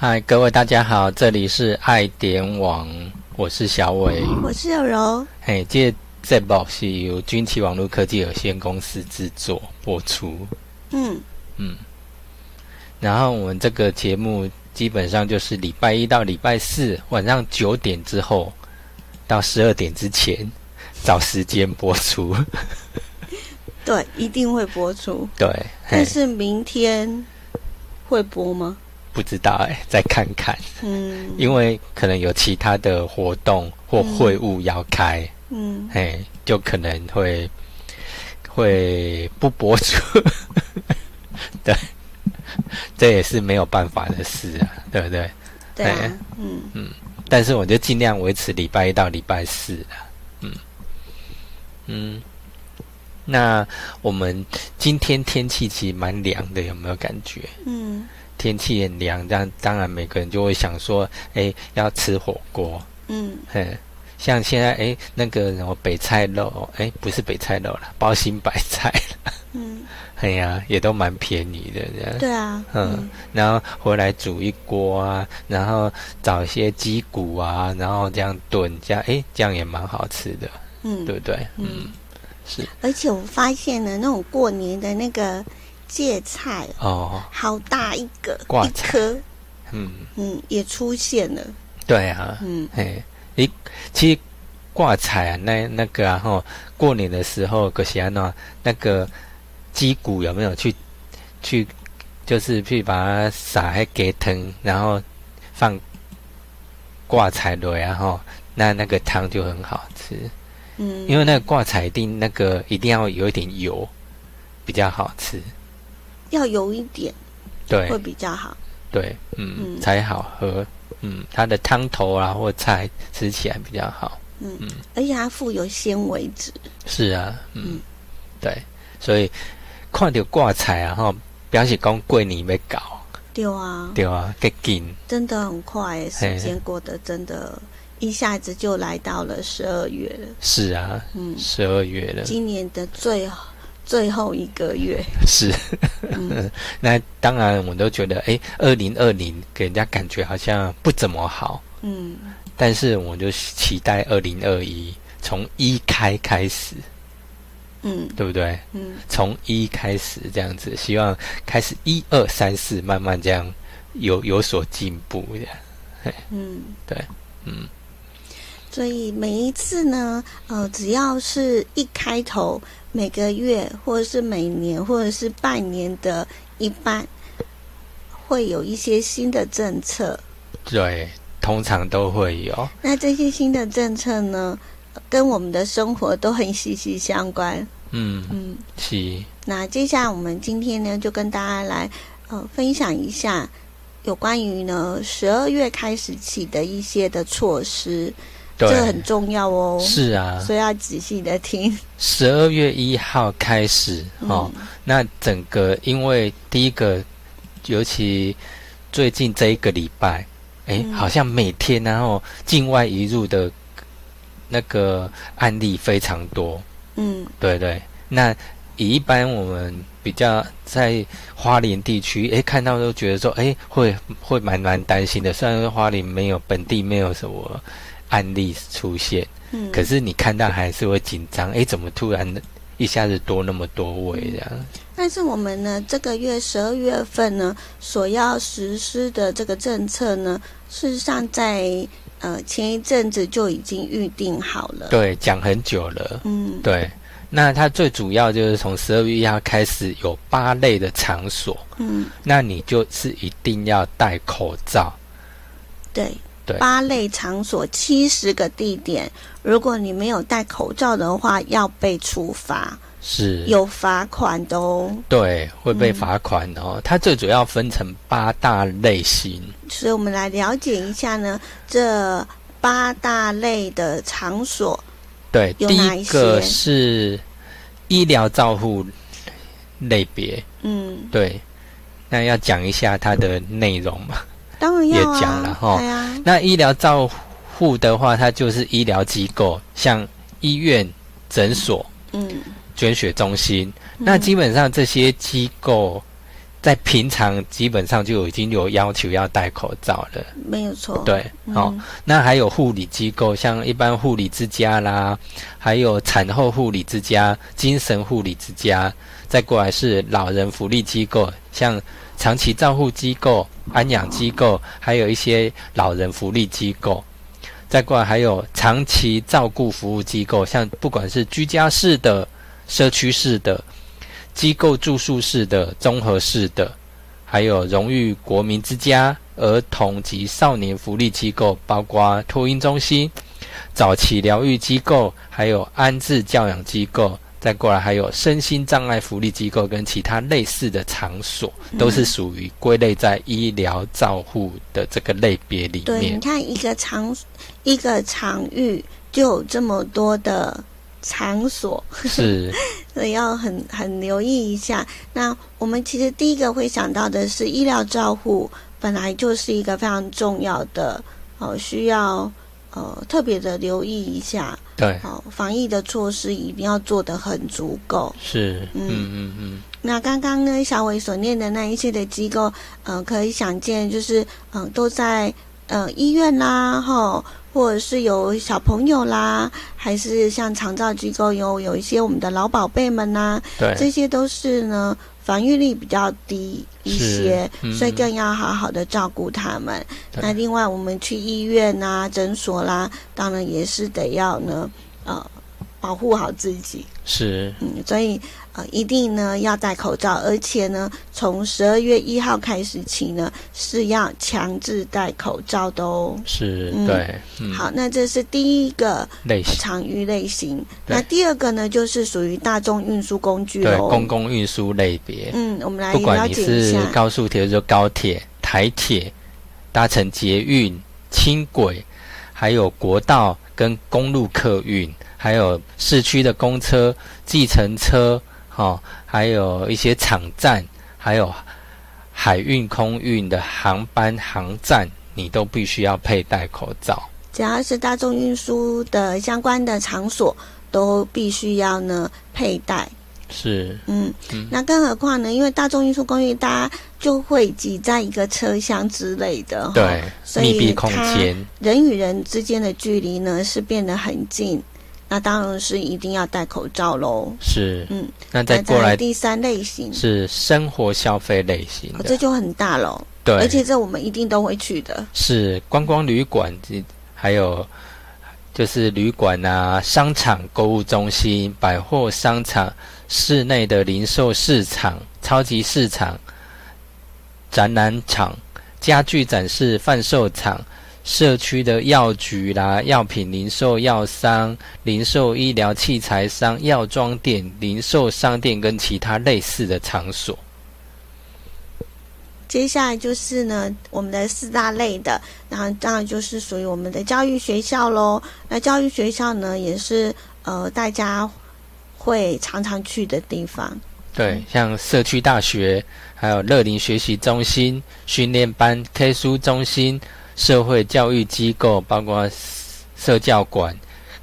嗨，各位大家好，这里是爱点网，我是小伟，我是有柔。嘿，这这部是由军旗网络科技有限公司制作播出。嗯嗯，然后我们这个节目基本上就是礼拜一到礼拜四晚上九点之后到十二点之前找时间播出。对，一定会播出。对，但是明天会播吗？不知道哎，再看看。嗯，因为可能有其他的活动或会务要开，嗯，嘿，就可能会会不播出。对，这也是没有办法的事啊，对不对？对啊，嗯嗯，但是我就尽量维持礼拜一到礼拜四啊，嗯嗯。那我们今天天气其实蛮凉的，有没有感觉？嗯。天气很凉，但当然每个人就会想说，哎，要吃火锅。嗯，嘿，像现在，哎，那个什么北菜肉，哎，不是北菜肉了，包心白菜了。嗯，哎呀，也都蛮便宜的，这样。对啊。嗯，然后回来煮一锅啊，然后找一些鸡骨啊，然后这样炖，这样，哎，这样也蛮好吃的。嗯，对不对？嗯，是。而且我发现了那种过年的那个。芥菜哦，好大一个一颗，嗯。嗯，也出现了。对啊，嗯，嘿，一其实挂彩啊，那那个啊，吼，过年的时候，可是安那那个鸡骨有没有去去，就是去把它撒在给藤，然后放挂彩落，然后那那个汤就很好吃。嗯，因为那个挂彩一定那个一定要有一点油，比较好吃。要有一点，对，会比较好。对，嗯，才好喝。嗯，它的汤头啊或菜吃起来比较好。嗯嗯，而且它富有纤维质。是啊，嗯，对，所以看到挂彩啊，哈，表示讲过年要搞。对啊，对啊，给紧。真的很快，时间过得真的，一下子就来到了十二月了。是啊，嗯，十二月了，今年的最。最后一个月。是，那当然我都觉得，哎，二零二零给人家感觉好像不怎么好，嗯，但是我就期待二零二一从一开开始，嗯，对不对？嗯，从一开始这样子，希望开始一二三四慢慢这样有有所进步的，嗯，对，嗯。所以每一次呢，呃，只要是一开头，每个月或者是每年或者是半年的一半，会有一些新的政策。对，通常都会有。那这些新的政策呢，跟我们的生活都很息息相关。嗯嗯，是。那接下来我们今天呢，就跟大家来呃分享一下有关于呢十二月开始起的一些的措施。这很重要哦，是啊，所以要仔细的听。十二月一号开始哦，那整个因为第一个，尤其最近这一个礼拜，哎，好像每天然后境外移入的那个案例非常多。嗯，对对。那以一般我们比较在花莲地区，哎，看到都觉得说，哎，会会蛮蛮担心的。虽然说花莲没有本地没有什么。案例出现，嗯，可是你看到还是会紧张，哎，怎么突然一下子多那么多位这样？但是我们呢，这个月十二月份呢，所要实施的这个政策呢，事实上在呃前一阵子就已经预定好了，对，讲很久了，嗯，对。那它最主要就是从十二月一号开始有八类的场所，嗯，那你就是一定要戴口罩，对。八类场所七十个地点，如果你没有戴口罩的话，要被处罚，是。有罚款的哦。对，会被罚款哦。它最主要分成八大类型，所以我们来了解一下呢，这八大类的场所，对，第一个是医疗照护类别，嗯，对，那要讲一下它的内容嘛。当然也讲了哈，那医疗照护的话，它就是医疗机构，像医院、诊所、嗯，捐血中心。那基本上这些机构在平常基本上就已经有要求要戴口罩了。没有错。对，哦，那还有护理机构，像一般护理之家啦，还有产后护理之家、精神护理之家，再过来是老人福利机构，像长期照护机构、安养机构，还有一些老人福利机构。再过来还有长期照顾服务机构，像不管是居家式的、社区式的、机构住宿式的、综合式的，还有荣誉国民之家、儿童及少年福利机构，包括托婴中心、早期疗愈机构，还有安置教养机构。再过来还有身心障碍福利机构跟其他类似的场所，都是属于归类在医疗照护的这个类别里面。对，你看一个场一个场域就有这么多的场所，是，所以要很很留意一下。那我们其实第一个会想到的是医疗照护，本来就是一个非常重要的哦，需要。呃，特别的留意一下，对，好，防疫的措施一定要做得很足够。是，嗯嗯嗯。那刚刚呢，小伟所念的那一些的机构，呃，可以想见，就是嗯，都在呃医院啦，哈，或者是有小朋友啦，还是像长照机构有有一些我们的老宝贝们呐，对，这些都是呢。防御力比较低一些，所以更要好好的照顾他们。那另外，我们去医院啊、诊所啦，当然也是得要呢，呃，保护好自己。是，嗯，所以。一定呢要戴口罩，而且呢，从十二月一号开始起呢，是要强制戴口罩的哦。是，对。好，那这是第一个类型场域类型。那第二个呢，就是属于大众运输工具对，公共运输类别。嗯，我们来不管你是高速铁路、高铁、台铁，搭乘捷运、轻轨，还有国道跟公路客运，还有市区的公车、计程车。哦，还有一些场站，还有海运、空运的航班、航站，你都必须要佩戴口罩。只要是大众运输的相关的场所，都必须要呢佩戴。是，嗯，那更何况呢？因为大众运输工具，大家就会挤在一个车厢之类的，对，密闭空间，人与人之间的距离呢是变得很近。那当然是一定要戴口罩喽。是，嗯，那再过来第三类型是生活消费类型，这就很大喽。对，而且这我们一定都会去的。是观光旅馆，还有就是旅馆啊、商场、购物中心、百货商场、室内的零售市场、超级市场、展览场、家具展示贩售场。社区的药局啦、药品零售药商、零售医疗器材商、药妆店、零售商店跟其他类似的场所。接下来就是呢，我们的四大类的，然后当然就是属于我们的教育学校喽。那教育学校呢，也是呃大家会常常去的地方。对，像社区大学，还有乐龄学习中心、训练班、K 书中心。社会教育机构包括社教馆、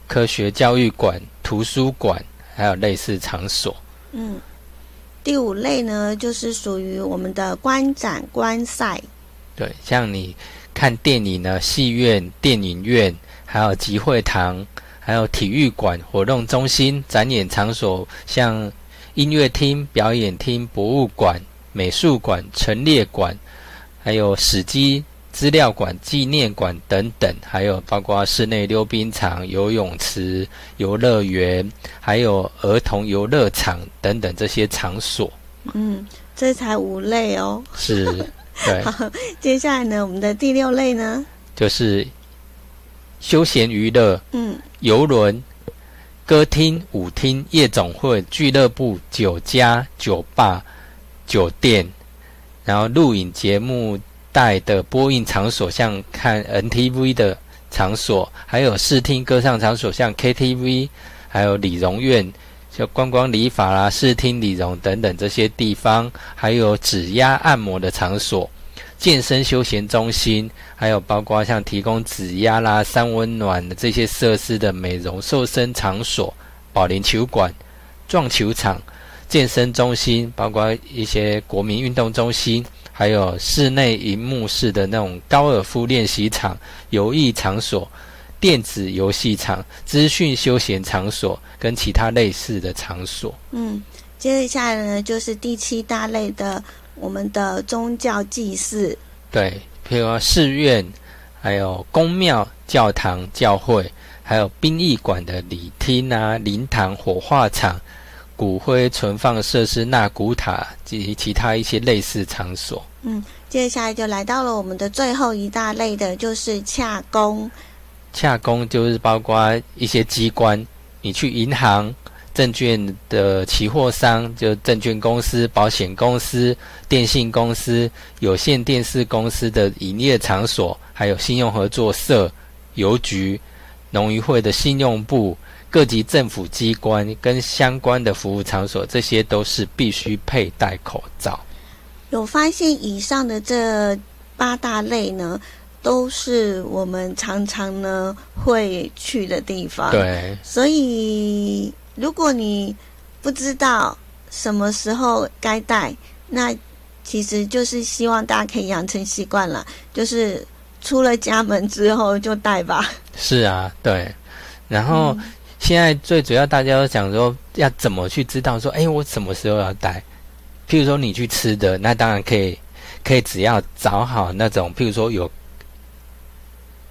科学教育馆、图书馆，还有类似场所。嗯，第五类呢，就是属于我们的观展观赛。对，像你看电影呢，戏院、电影院，还有集会堂，还有体育馆、活动中心、展演场所，像音乐厅、表演厅、博物馆、美术馆、陈列馆，还有史基。资料馆、纪念馆等等，还有包括室内溜冰场、游泳池、游乐园，还有儿童游乐场等等这些场所。嗯，这才五类哦。是，对。好，接下来呢，我们的第六类呢，就是休闲娱乐。嗯，游轮、歌厅、舞厅、夜总会、俱乐部、酒家、酒吧、酒店，然后录影节目。带的播映场所，像看 NTV 的场所，还有视听歌唱场所，像 KTV，还有理容院，像观光理发啦、视听理容等等这些地方，还有指压按摩的场所，健身休闲中心，还有包括像提供指压啦、三温暖的这些设施的美容瘦身场所，保龄球馆、撞球场、健身中心，包括一些国民运动中心，还有室内荧幕式的那种高尔夫练习场、游艺场所、电子游戏场、资讯休闲场所跟其他类似的场所。嗯，接下来呢就是第七大类的我们的宗教祭祀。对，譬如说寺院，还有宫庙、教堂、教会。还有殡仪馆的礼厅啊、灵堂、火化场、骨灰存放设施、纳古塔及其他一些类似场所。嗯，接下来就来到了我们的最后一大类的，就是洽公。洽公就是包括一些机关，你去银行、证券的期货商，就证券公司、保险公司、电信公司、有线电视公司的营业场所，还有信用合作社、邮局。农渔会的信用部、各级政府机关跟相关的服务场所，这些都是必须佩戴口罩。有发现以上的这八大类呢，都是我们常常呢会去的地方。对，所以如果你不知道什么时候该戴，那其实就是希望大家可以养成习惯了，就是。出了家门之后就戴吧。是啊，对。然后现在最主要大家都想说，要怎么去知道说，哎，我什么时候要带？譬如说你去吃的，那当然可以，可以只要找好那种，譬如说有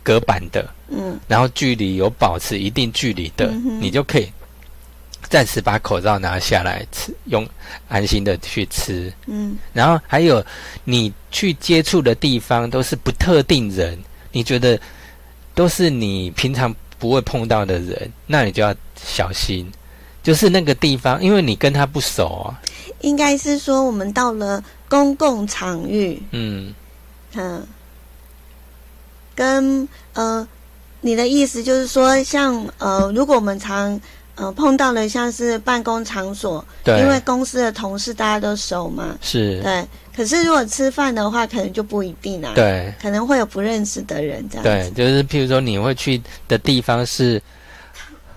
隔板的，嗯，然后距离有保持一定距离的，你就可以。暂时把口罩拿下来吃，用安心的去吃。嗯，然后还有你去接触的地方都是不特定人，你觉得都是你平常不会碰到的人，那你就要小心。就是那个地方，因为你跟他不熟啊。应该是说，我们到了公共场域，嗯嗯，跟呃，你的意思就是说，像呃，如果我们常。呃，碰到了像是办公场所，对，因为公司的同事大家都熟嘛，是，对。可是如果吃饭的话，可能就不一定啦，对，可能会有不认识的人这样。对，就是譬如说你会去的地方是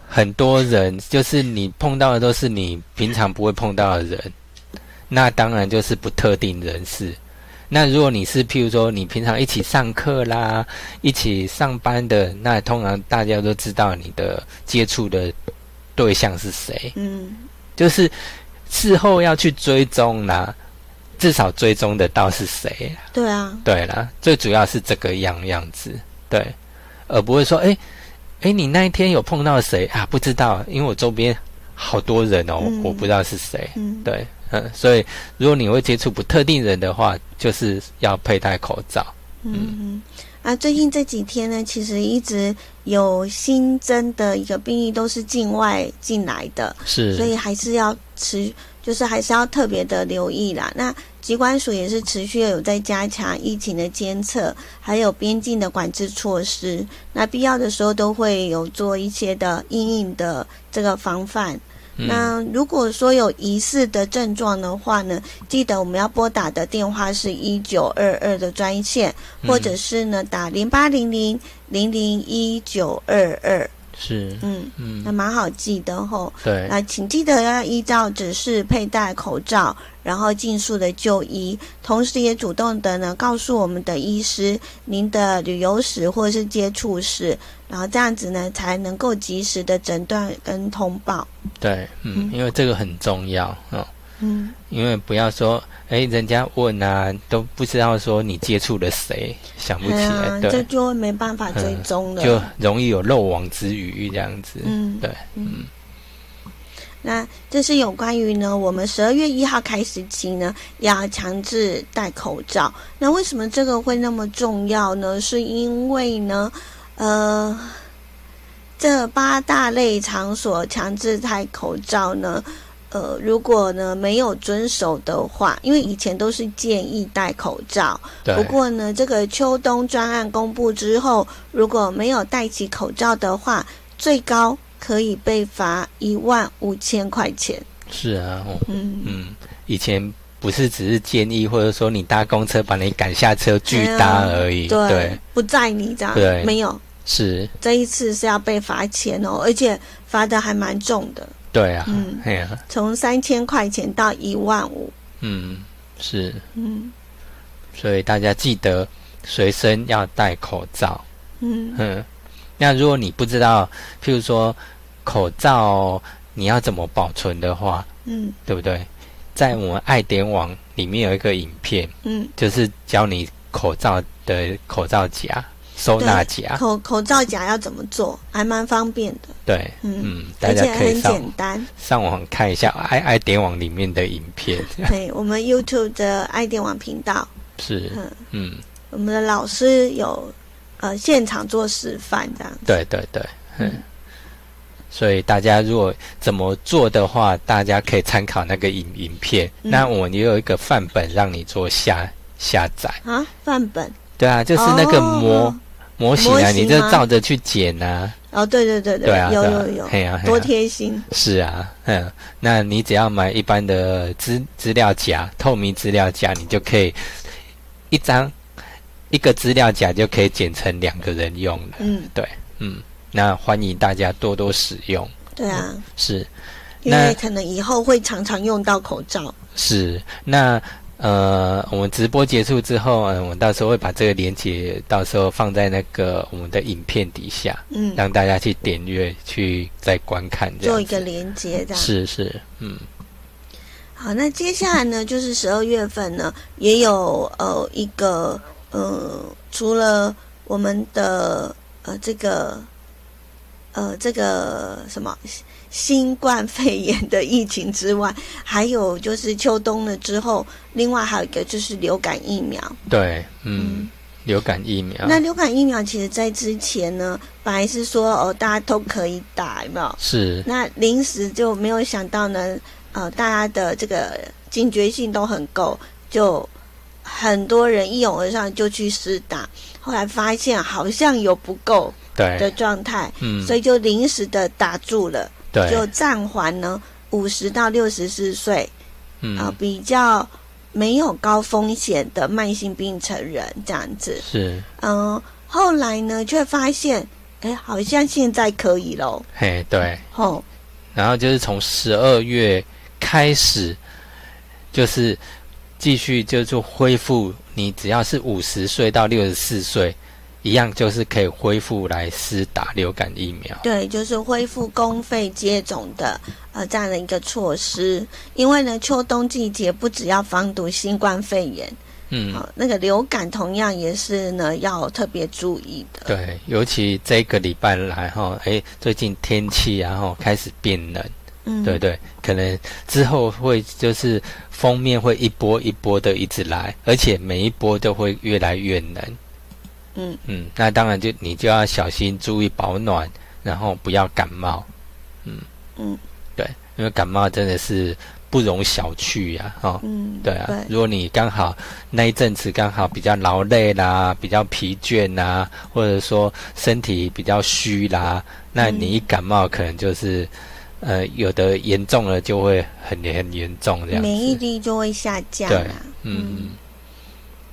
很多人，就是你碰到的都是你平常不会碰到的人，那当然就是不特定人士。那如果你是譬如说你平常一起上课啦，一起上班的，那通常大家都知道你的接触的。对象是谁？嗯，就是事后要去追踪啦，至少追踪得到是谁。对啊，对了，最主要是这个样样子，对，而不会说，哎，哎，你那一天有碰到谁啊？不知道，因为我周边好多人哦，我不知道是谁。嗯，对，嗯，所以如果你会接触不特定人的话，就是要佩戴口罩。嗯。啊，最近这几天呢，其实一直有新增的一个病例，都是境外进来的，是，所以还是要持，就是还是要特别的留意啦。那机关署也是持续有在加强疫情的监测，还有边境的管制措施，那必要的时候都会有做一些的阴影的这个防范。那如果说有疑似的症状的话呢，记得我们要拨打的电话是一九二二的专线，或者是呢打零八零零零零一九二二。是，嗯嗯，那蛮好记的吼。对，那请记得要依照指示佩戴口罩，然后尽速的就医，同时也主动的呢告诉我们的医师您的旅游史或者是接触史，然后这样子呢才能够及时的诊断跟通报。对，嗯，因为这个很重要啊。嗯，因为不要说，哎，人家问啊，都不知道说你接触了谁，想不起来，对，这就没办法追踪了，就容易有漏网之鱼这样子。嗯，对，嗯。那这是有关于呢，我们十二月一号开始起呢，要强制戴口罩。那为什么这个会那么重要呢？是因为呢，呃，这八大类场所强制戴口罩呢。呃，如果呢没有遵守的话，因为以前都是建议戴口罩。不过呢，这个秋冬专案公布之后，如果没有戴起口罩的话，最高可以被罚一万五千块钱。是啊，嗯嗯，以前不是只是建议，或者说你搭公车把你赶下车拒搭而已，对，不载你这样，对，没有。是这一次是要被罚钱哦，而且罚的还蛮重的。对啊，嗯哎呀，从三千块钱到一万五，嗯，是，嗯。所以大家记得随身要戴口罩。嗯。嗯，那如果你不知道，譬如说口罩你要怎么保存的话，嗯。对不对？在我们爱点网里面有一个影片，嗯，就是教你口罩的口罩夹、收纳夹。口口罩夹要怎么做，还蛮方便的，对，嗯嗯，大而家可以上简单。上网看一下爱爱点网里面的影片。对我们 YouTube 的爱电网频道，是，嗯，嗯，我们的老师有呃现场做示范这样子。对对对，嗯。所以大家如果怎么做的话，大家可以参考那个影影片。嗯那我们也有一个范本让你做下下载。啊，范本对啊，就是那个模、哦模型啊，你就照着去剪啊。哦，对对对对啊，有对啊有有，嘿多贴心。是啊，嗯，那你只要买一般的资资料夹，透明资料夹，你就可以一张一个资料夹就可以剪成两个人用了。嗯，对嗯，那欢迎大家多多使用。对啊，是因为可能以后会常常用到口罩。是，那呃，我们直播结束之后，嗯，我到时候会把这个链接到时候放在那个我们的影片底下，嗯，让大家去点阅去再观看这样。做一个连接这样。是是，嗯，好，那接下来呢，就是十二月份呢，也有呃一个呃，除了我们的呃这个呃这个什么新冠肺炎的疫情之外，还有就是秋冬了之后，另外还有一个就是流感疫苗。对，嗯，流感疫苗，那流感疫苗其实在之前呢，本来是说哦大家都可以打，有没有？是。那临时就没有想到呢，呃，大家的这个警觉性都很够，就很多人一涌而上就去施打，后来发现好像有不够的，状态，嗯，所以就临时的打住了，就，暂缓呢五十到六十四岁嗯，啊、比较没有高风险的慢性病成人这样子，是，嗯、后来呢却发现，哎，好像现在可以喽，嘿，对，哦、然后就是从十二月开始，就是继续就是恢复，你只要是五十岁到六十四岁，一样就是可以恢复来施打流感疫苗。对，就是恢复公费接种的呃这样的一个措施。因为呢，秋冬季节不只要防堵新冠肺炎，嗯，好、那个流感同样也是呢要特别注意的。对，尤其这个礼拜来哈，哎，最近天气然后开始变冷，嗯，对对，可能之后会就是封面会一波一波的一直来，而且每一波都会越来越冷。嗯嗯，那当然就你就要小心注意保暖，然后不要感冒。嗯嗯对，因为感冒真的是不容小觑呀、哦。嗯，对啊，对，如果你刚好那一阵子刚好比较劳累啦，比较疲倦啦，或者说身体比较虚啦，那嗯你一感冒可能就是，呃，有的严重了就会很很严重这样。免疫力就会下降对啊。嗯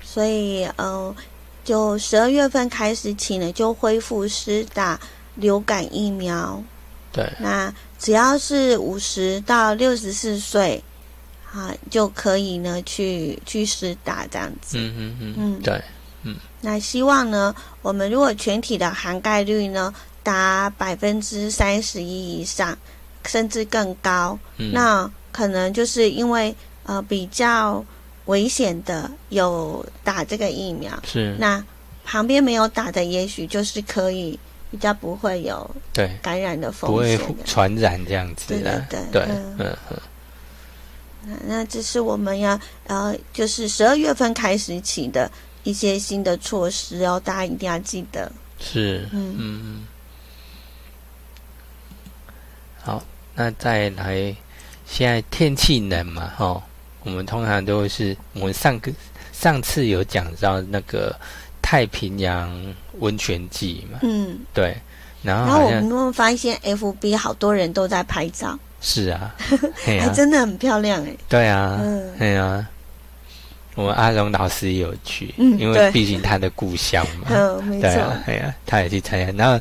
所以呃，就十二月份开始起呢，就恢复施打流感疫苗。对，那只要是五十到六十四岁，啊，就可以呢去去施打这样子。嗯嗯嗯，嗯。对，嗯。那希望呢，我们如果全体的涵盖率呢达百分之三十一以上，甚至更高，嗯。那可能就是因为呃比较危险的有打这个疫苗，是，那旁边没有打的，也许就是可以比较不会有对，感染的风险的。传染这样子的，对对对嗯。嗯，那那这是我们要呃，就是十二月份开始起的一些新的措施哦，大家一定要记得。是，嗯。嗯嗯。好，那再来，现在天气冷嘛，哈，我们通常都是我们上个上次有讲到那个太平洋温泉季嘛，嗯，对，然后然后我们会发现 FB 好多人都在拍照，是啊，嘿还啊，真的很漂亮哎。对啊，嗯。对啊。我们阿荣老师也有去，嗯因为毕竟他的故乡嘛，嗯，没对啊错，，哎呀，他也去参加。然后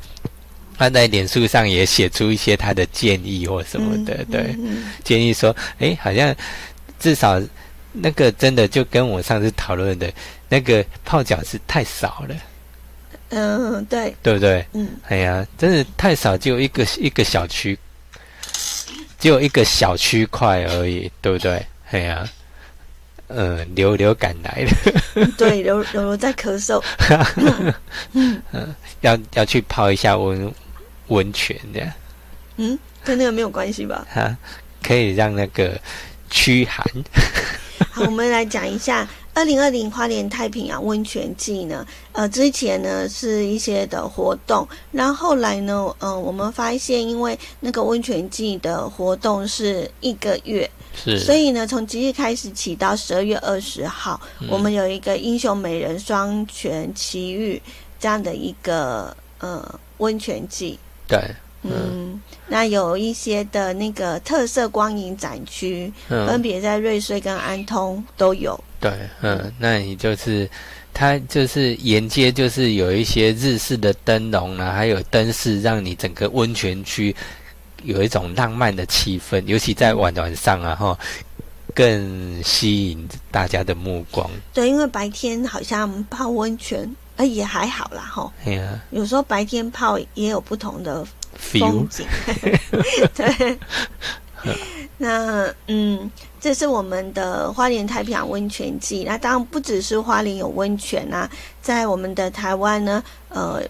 他在脸书上也写出一些他的建议或什么的，对，建议说，哎，好像至少那个真的就跟我上次讨论的那个泡脚是太少了。嗯，对，对不对？嗯，哎呀，真的太少，只有一个一个小区，只有一个小区块而已，对不对？哎呀，嗯，流流感来了，对，流流流在咳嗽，嗯，要要去泡一下温温泉的，嗯，跟那个没有关系吧？哈，可以让那个驱寒。好，我们来讲一下。二零二零花莲太平洋温泉季呢，呃，之前呢是一些的活动，然后后来呢，呃，我们发现因为那个温泉季的活动是一个月，是，所以呢，从即日开始起到十二月二十号，我们有一个英雄美人双全奇遇这样的一个呃温泉季，对。嗯，那有一些的那个特色光影展区，分别在瑞穗跟安通都有。对，嗯，那你就是它就是沿街就是有一些日式的灯笼啊，还有灯饰，让你整个温泉区有一种浪漫的气氛，尤其在晚晚上啊，哈，更吸引大家的目光。对，因为白天好像泡温泉，呃，也还好啦，哈。对啊，有时候白天泡也有不同的。风景，对。那嗯，这是我们的花莲太平洋温泉季。那当然不只是花莲有温泉啊，在我们的台湾呢，呃，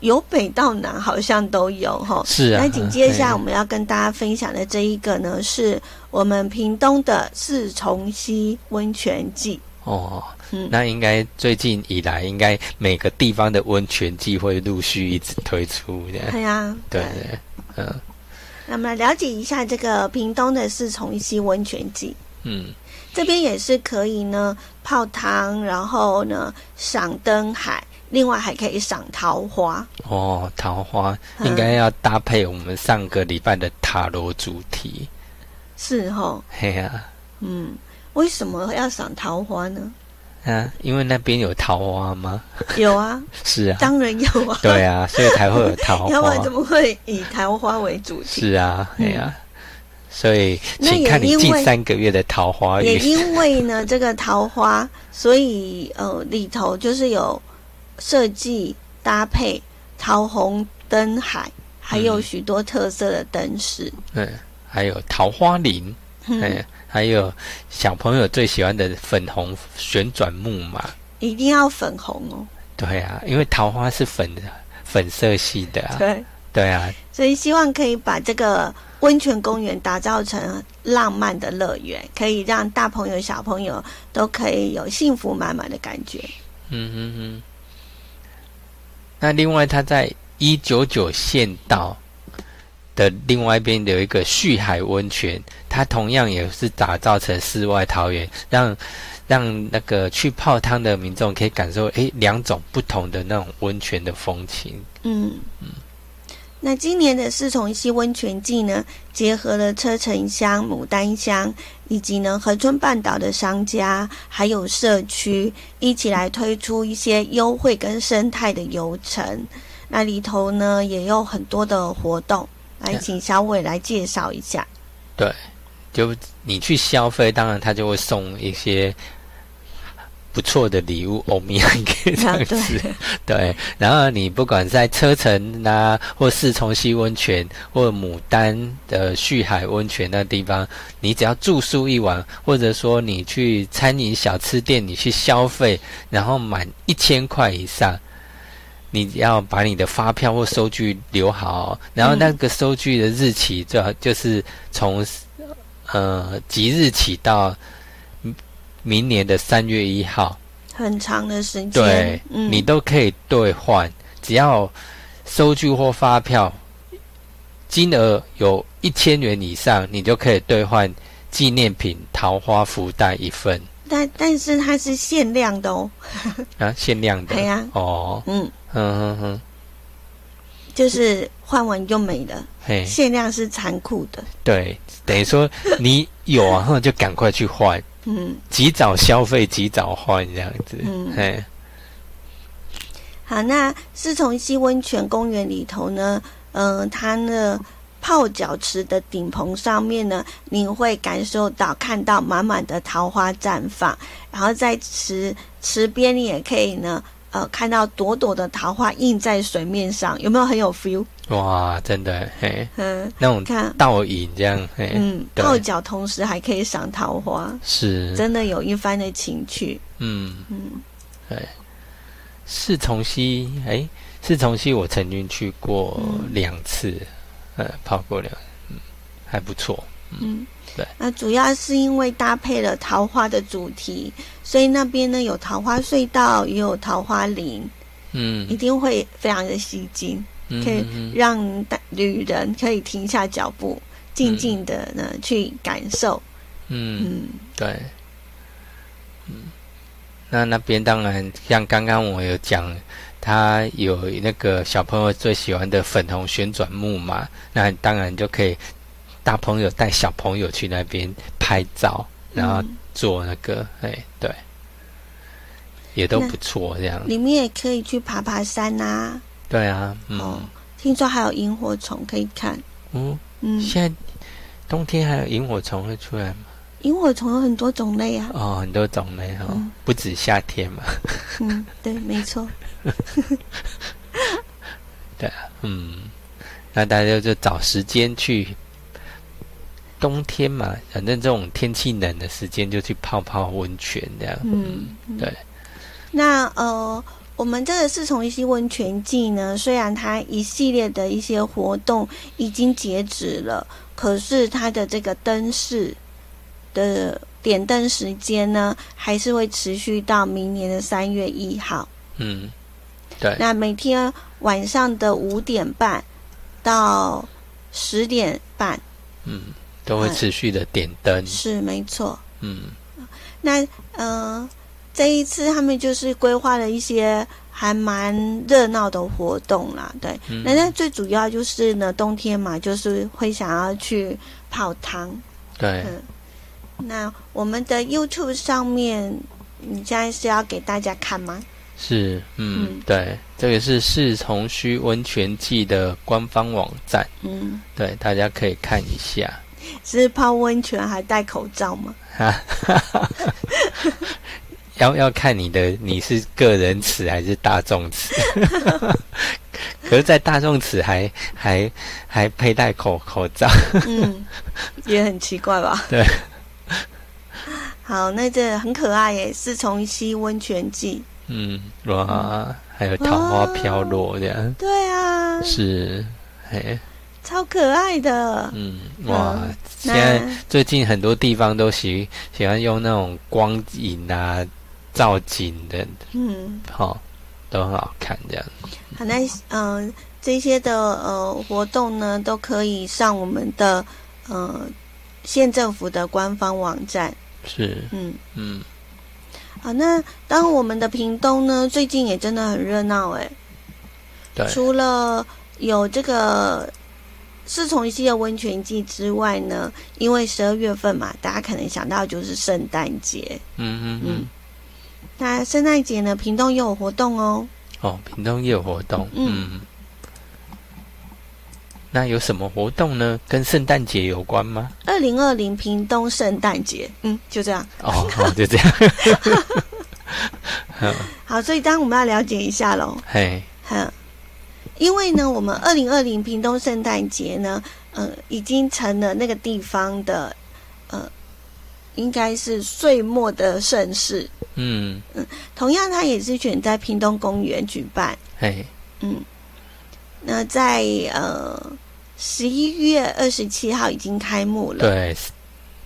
由北到南好像都有哈。是啊。那紧接下我们要跟大家分享的这一个呢，是我们屏东的四重溪温泉季。哦。那应该最近以来，应该每个地方的温泉季会陆续一直推出的。对呀，对对，嗯。那么了解一下这个屏东的四重溪温泉季。嗯，这边也是可以呢泡汤，然后呢赏灯海，另外还可以赏桃花。哦，桃花应该要搭配我们上个礼拜的塔罗主题。是哦。嘿呀。嗯，为什么要赏桃花呢？啊，因为那边有桃花吗？有啊，是啊，当然有啊。对啊，所以才会有桃花。要不然怎么会以桃花为主题？是啊，哎呀，所以请看你近三个月的桃花也因为呢，这个桃花，所以呃里头就是有设计搭配桃红灯海，还有许多特色的灯饰。嗯，还有桃花林。嗯。还有小朋友最喜欢的粉红旋转木马，一定要粉红哦。对啊，因为桃花是粉的，粉色系的啊。对对啊，所以希望可以把这个温泉公园打造成浪漫的乐园，可以让大朋友小朋友都可以有幸福满满的感觉。嗯嗯嗯。那另外，它在一九九县道。的另外一边有一个旭海温泉，它同样也是打造成世外桃源，让让那个去泡汤的民众可以感受诶两种不同的那种温泉的风情。嗯嗯。那今年的四重溪温泉季呢，结合了车城乡、牡丹乡以及呢河村半岛的商家，还有社区一起来推出一些优惠跟生态的游程。那里头呢也有很多的活动。来，请小伟来介绍一下。对，就你去消费，当然他就会送一些不错的礼物，欧米给这样子。对，然后你不管在车城啊，或四重溪温泉，或牡丹的旭海温泉那地方，你只要住宿一晚，或者说你去餐饮小吃店，你去消费，然后满一千块以上。你要把你的发票或收据留好，然后那个收据的日期最好就是从呃即日起到明年的三月一号，很长的时间，对，你都可以兑换，只要收据或发票金额有一千元以上，你就可以兑换纪念品桃花福袋一份。但但是它是限量的哦，啊，限量的，对呀，哦，嗯。嗯哼哼，就是换完就没了，限量是残酷的。对，等于说你有啊，就赶快去换，嗯，及早消费，及早换这样子。嗯，嘿。好，那四重溪温泉公园里头呢，嗯，它呢泡脚池的顶棚上面呢，你会感受到看到满满的桃花绽放，然后在池池边你也可以呢，呃，看到朵朵的桃花映在水面上，有没有很有 feel？哇，真的，嘿，嗯，那种看。倒影这样，嘿，嗯，泡脚同时还可以赏桃花，是，真的有一番的情趣。嗯，嗯。对，四重溪，哎，四重溪我曾经去过嗯。两次，呃，泡过两，嗯，还不错，嗯，对。那主要是因为搭配了桃花的主题，所以那边呢有桃花隧道，也有桃花林，嗯。一嗯，定会非常的吸睛，嗯可以嗯让大旅人可以停下脚步，静静的呢去感受。嗯，嗯。对，嗯，那那边当然像刚刚我有讲，它有那个小朋友最喜欢的粉红旋转木马，那当然就可以大朋友带小朋友去那边拍照，然后嗯做那个，哎，对，也都不错，这样，里面也可以去爬爬山呐、对啊，哦嗯，听说还有萤火虫可以看。嗯，嗯，现在冬天还有萤火虫会出来吗？萤火虫有很多种类啊。哦，很多种类哦，嗯不止夏天嘛，嗯，对，没错。对啊嗯，那大家就找时间去。冬天嘛，反正这种天气冷的时间就去泡泡温泉这样。嗯，对。那呃，我们这个是从一些温泉季呢，虽然它一系列的一些活动已经截止了，可是它的这个灯饰的点灯时间呢，还是会持续到明年的三月一号。嗯，对，那每天晚上的五点半到十点半，嗯，都会持续的点灯。是没错。嗯那呃，这一次他们就是规划了一些还蛮热闹的活动啦，对。嗯那那最主要就是呢，冬天嘛，就是会想要去泡汤。对，嗯，那我们的 YouTube 上面，你现在是要给大家看吗？是，嗯，嗯对，这个是四重须温泉季的官方网站，嗯，对，大家可以看一下。是泡温泉还戴口罩吗？要要看你的你是个人池还是大众池，可是，在大众池还还还佩戴口口罩，嗯，也很奇怪吧？对。好，那这很可爱耶，四重溪温泉季。嗯，哇，还有桃花飘落这样，对啊，是，嘿，超可爱的。嗯，哇，嗯现在最近很多地方都喜喜欢用那种光影啊、造景的，嗯，好、都很好看这样。好，那嗯、这些的呃活动呢，都可以上我们的呃县政府的官方网站。是，嗯，嗯，好，那当我们的屏东呢，最近也真的很热闹哎。对，除了有这个四重溪的温泉季之外呢，因为十二月份嘛，大家可能想到就是圣诞节。嗯嗯嗯，那圣诞节呢，屏东也有活动哦。哦，屏东也有活动，嗯嗯。那有什么活动呢？跟圣诞节有关吗？二零二零屏东圣诞节，嗯，就这样。哦，好，就这样。好，所以当然我们要了解一下喽。嘿，哈，因为呢，我们二零二零屏东圣诞节呢，呃，已经成了那个地方的，呃，应该是岁末的盛事。嗯嗯，同样，它也是选在屏东公园举办。嘿，嗯，那在呃十一月二十七号已经开幕了。对，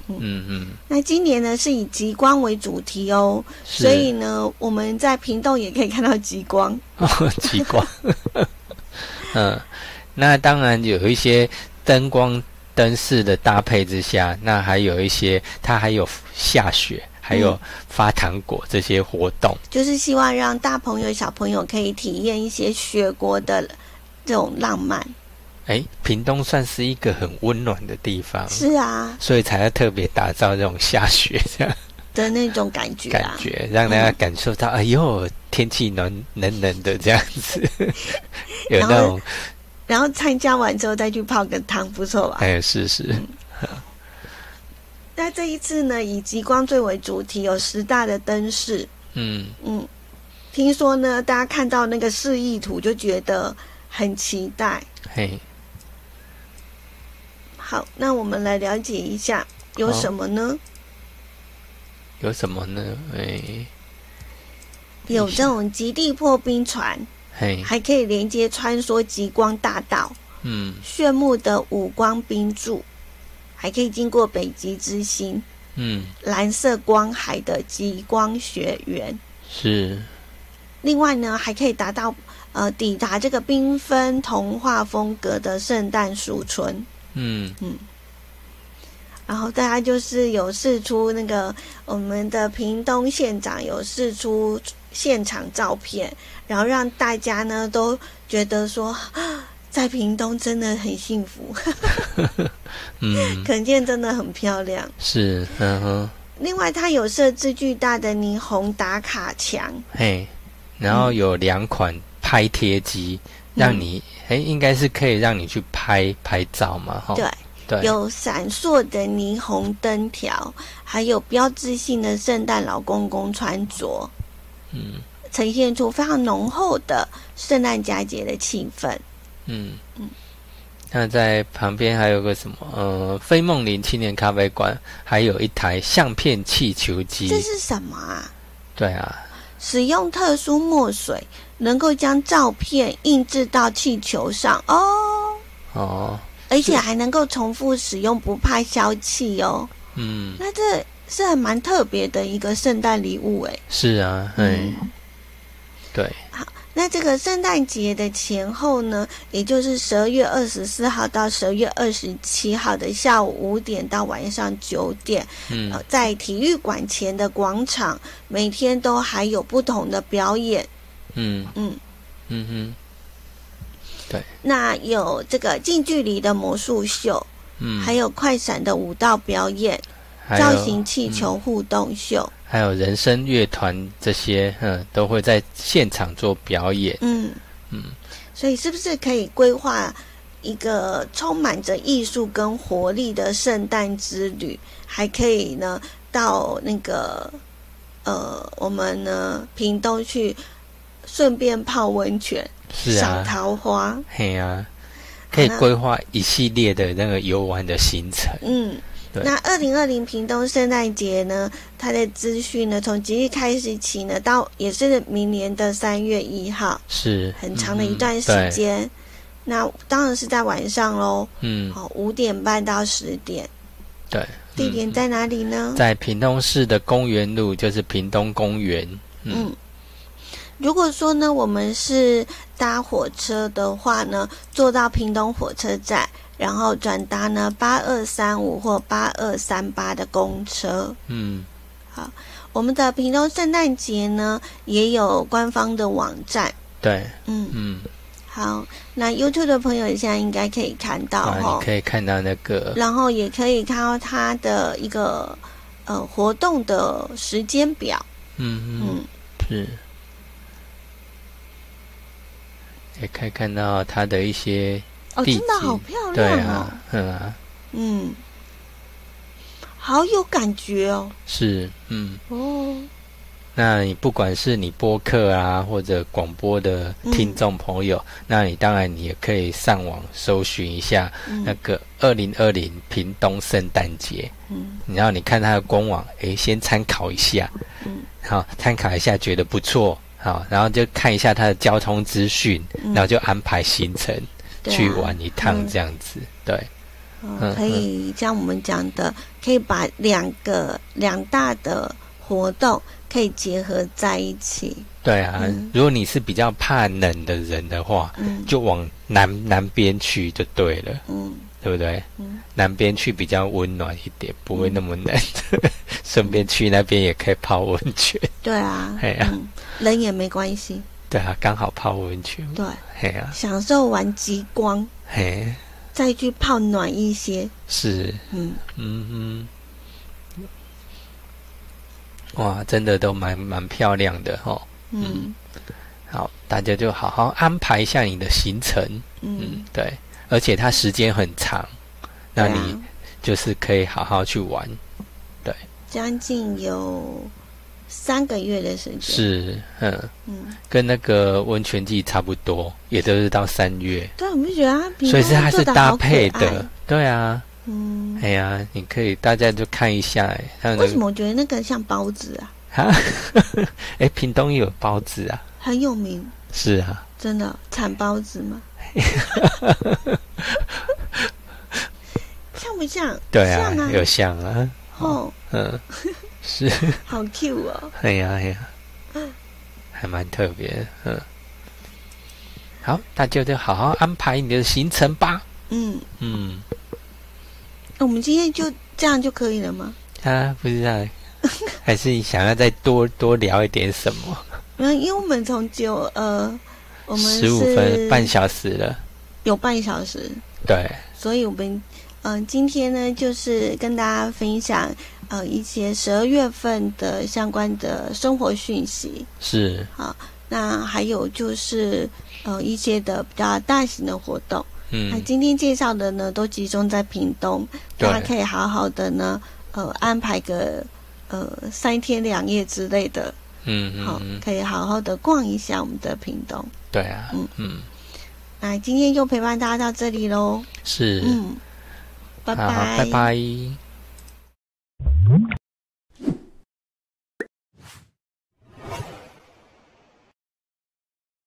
嗯嗯嗯，那今年呢是以极光为主题哦，所以呢，我们在屏东也可以看到极光。哦，奇怪。嗯，那当然有一些灯光灯饰的搭配之下，那还有一些它还有下雪，还有发糖果这些活动。就是希望让大朋友、小朋友可以体验一些雪国的这种浪漫。哎，屏东算是一个很温暖的地方，是啊，所以才要特别打造这种下雪这样的那种感觉感啊。觉，让大家感受到，哎呦，天气暖冷冷的这样子，有那种然后参加完之后再去泡个汤，不错吧？哎，是是。那这一次呢，以极光最为主题，有十大的灯饰。嗯嗯，听说呢，大家看到那个示意图就觉得很期待。嘿，好，那我们来了解一下有什么呢？有什么呢？哎，有这种极地破冰船，嘿，还可以连接穿梭极光大道。嗯，炫目的五光冰柱。还可以经过北极之星，嗯，蓝色光海的极光雪原是。另外呢，还可以达到呃抵达这个缤纷童话风格的圣诞树村，嗯嗯。然后大家就是有试出那个我们的屏东县长有试出现场照片，然后让大家呢都觉得说。在屏东真的很幸福，嗯，可见真的很漂亮。是，嗯哼。另外，它有设置巨大的霓虹打卡墙，嘿，然后有两款拍贴机，让你，哎，应该是可以让你去拍拍照嘛，哈。对，对，有闪烁的霓虹灯条，还有标志性的圣诞老公公穿着，嗯，呈现出非常浓厚的圣诞佳节的气氛。嗯嗯，那在旁边还有个什么？呃，飞梦林青年咖啡馆，还有一台相片气球机。这是什么啊？对啊，使用特殊墨水，能够将照片印制到气球上哦。哦，而且还能够重复使用，不怕消气哦。嗯，那这是很蛮特别的一个圣诞礼物哎。是啊，嗯，对。好。那这个圣诞节的前后呢，也就是十二月二十四号到十二月二十七号的下午五点到晚上九点，嗯，在体育馆前的广场，每天都还有不同的表演，嗯嗯嗯哼，对。那有这个近距离的魔术秀，嗯，还有快闪的舞蹈表演，造型气球互动秀。还有人声乐团这些，嗯，都会在现场做表演。嗯嗯，所以是不是可以规划一个充满着艺术跟活力的圣诞之旅？还可以呢，到那个呃，我们呢屏东去顺便泡温泉、赏桃花。可以规划一系列的那个游玩的行程。嗯。那二零二零屏东圣诞节呢？它的资讯呢，从即日开始起呢，到也是明年的三月一号，是很长的一段时间。那当然是在晚上喽。嗯，好，五点半到十点。对，地点在哪里呢？在屏东市的公园路，就是屏东公园。嗯，如果说呢，我们是搭火车的话呢，坐到屏东火车站。然后转搭呢八二三五或八二三八的公车。嗯，好，我们的屏东圣诞节呢也有官方的网站。对，嗯嗯，好，那 YouTube 的朋友现在应该可以看到哈，可以看到那个，然后也可以看到它的一个呃活动的时间表。嗯嗯，是，也可以看到它的一些。哦，真的好漂亮哦！嗯嗯，好有感觉哦。是，嗯哦。那你不管是你播客啊，或者广播的听众朋友，那你当然你也可以上网搜寻一下那个二零二零屏东圣诞节。嗯，然后你看它的官网，哎，先参考一下。嗯，好，参考一下，觉得不错，好，然后就看一下它的交通资讯，然后就安排行程。去玩一趟这样子，对，可以像我们讲的，可以把两个两大的活动可以结合在一起。对啊，如果你是比较怕冷的人的话，嗯，就往南南边去就对了，嗯，对不对？嗯，南边去比较温暖一点，不会那么冷，顺便去那边也可以泡温泉。对啊，哎呀，冷也没关系。对啊，刚好泡温泉。对，嘿啊，享受完极光，嘿，再去泡暖一些。是，嗯。嗯嗯，哇，真的都蛮蛮漂亮的哦。嗯，好，大家就好好安排一下你的行程。嗯，对，而且它时间很长，那你就是可以好好去玩。对。将近有三个月的时间。，是，嗯，嗯，跟那个温泉季差不多，也都是到三月，对，我们就觉得它屏所以是它是搭配的。对啊，嗯，哎呀，你可以大家就看一下，哎，为什么我觉得那个像包子啊，哈，哎，屏东也有包子啊，很有名？是啊，真的产包子吗？像不像？对啊，像啊有像啊，哦，嗯，是，好 Q 哦。哎呀哎呀，还蛮特别的，嗯。好，那就就好好安排你的行程吧。嗯，嗯，我们今天就这样就可以了吗？啊，不知道，还是想要再多多聊一点什么？嗯，因为我们从九呃，我们十五分半小时了，有半小时，对，所以我们嗯、呃今天呢就是跟大家分享呃一些十二月份的相关的生活讯息。是，那还有就是呃一些的比较大型的活动。嗯。那嗯，今天介绍的呢，都集中在屏东，大家可以好好的呢，呃，安排个呃三天两夜之类的，好、嗯嗯嗯，可以好好的逛一下我们的屏东。对啊，嗯。嗯，那今天就陪伴大家到这里喽。是，嗯，拜拜，拜拜。